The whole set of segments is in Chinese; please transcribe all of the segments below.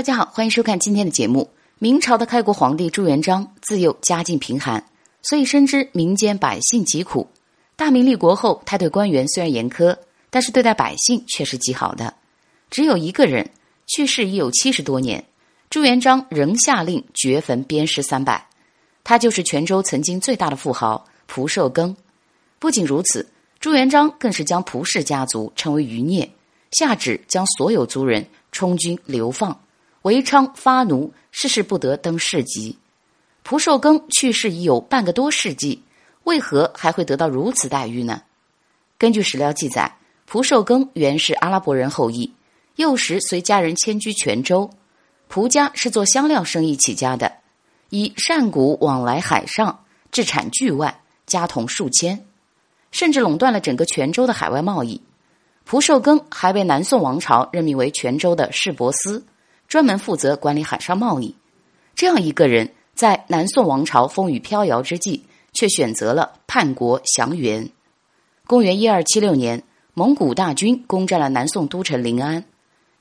大家好，欢迎收看今天的节目。明朝的开国皇帝朱元璋自幼家境贫寒，所以深知民间百姓疾苦。大明立国后，他对官员虽然严苛，但是对待百姓却是极好的。只有一个人去世已有七十多年，朱元璋仍下令掘坟鞭尸三百。他就是泉州曾经最大的富豪蒲寿庚。不仅如此，朱元璋更是将蒲氏家族称为余孽，下旨将所有族人充军流放。韦昌发奴，世事不得登世级。蒲寿庚去世已有半个多世纪，为何还会得到如此待遇呢？根据史料记载，蒲寿庚原是阿拉伯人后裔，幼时随家人迁居泉州。蒲家是做香料生意起家的，以善谷往来海上，制产巨万，家童数千，甚至垄断了整个泉州的海外贸易。蒲寿庚还被南宋王朝任命为泉州的市舶司。专门负责管理海上贸易，这样一个人，在南宋王朝风雨飘摇之际，却选择了叛国降元。公元一二七六年，蒙古大军攻占了南宋都城临安，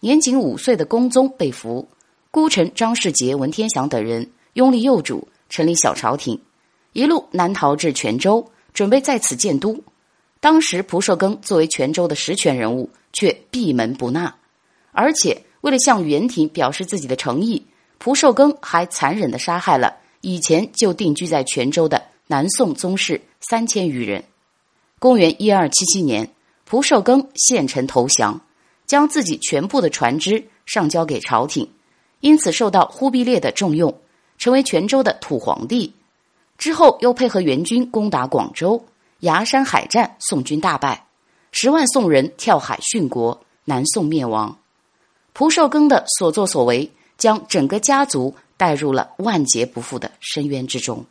年仅五岁的恭宗被俘，孤臣张世杰、文天祥等人拥立幼主，成立小朝廷，一路南逃至泉州，准备在此建都。当时蒲寿庚作为泉州的实权人物，却闭门不纳，而且。为了向元廷表示自己的诚意，蒲寿庚还残忍的杀害了以前就定居在泉州的南宋宗室三千余人。公元一二七七年，蒲寿庚献城投降，将自己全部的船只上交给朝廷，因此受到忽必烈的重用，成为泉州的土皇帝。之后又配合元军攻打广州，崖山海战，宋军大败，十万宋人跳海殉国，南宋灭亡。蒲寿庚的所作所为，将整个家族带入了万劫不复的深渊之中。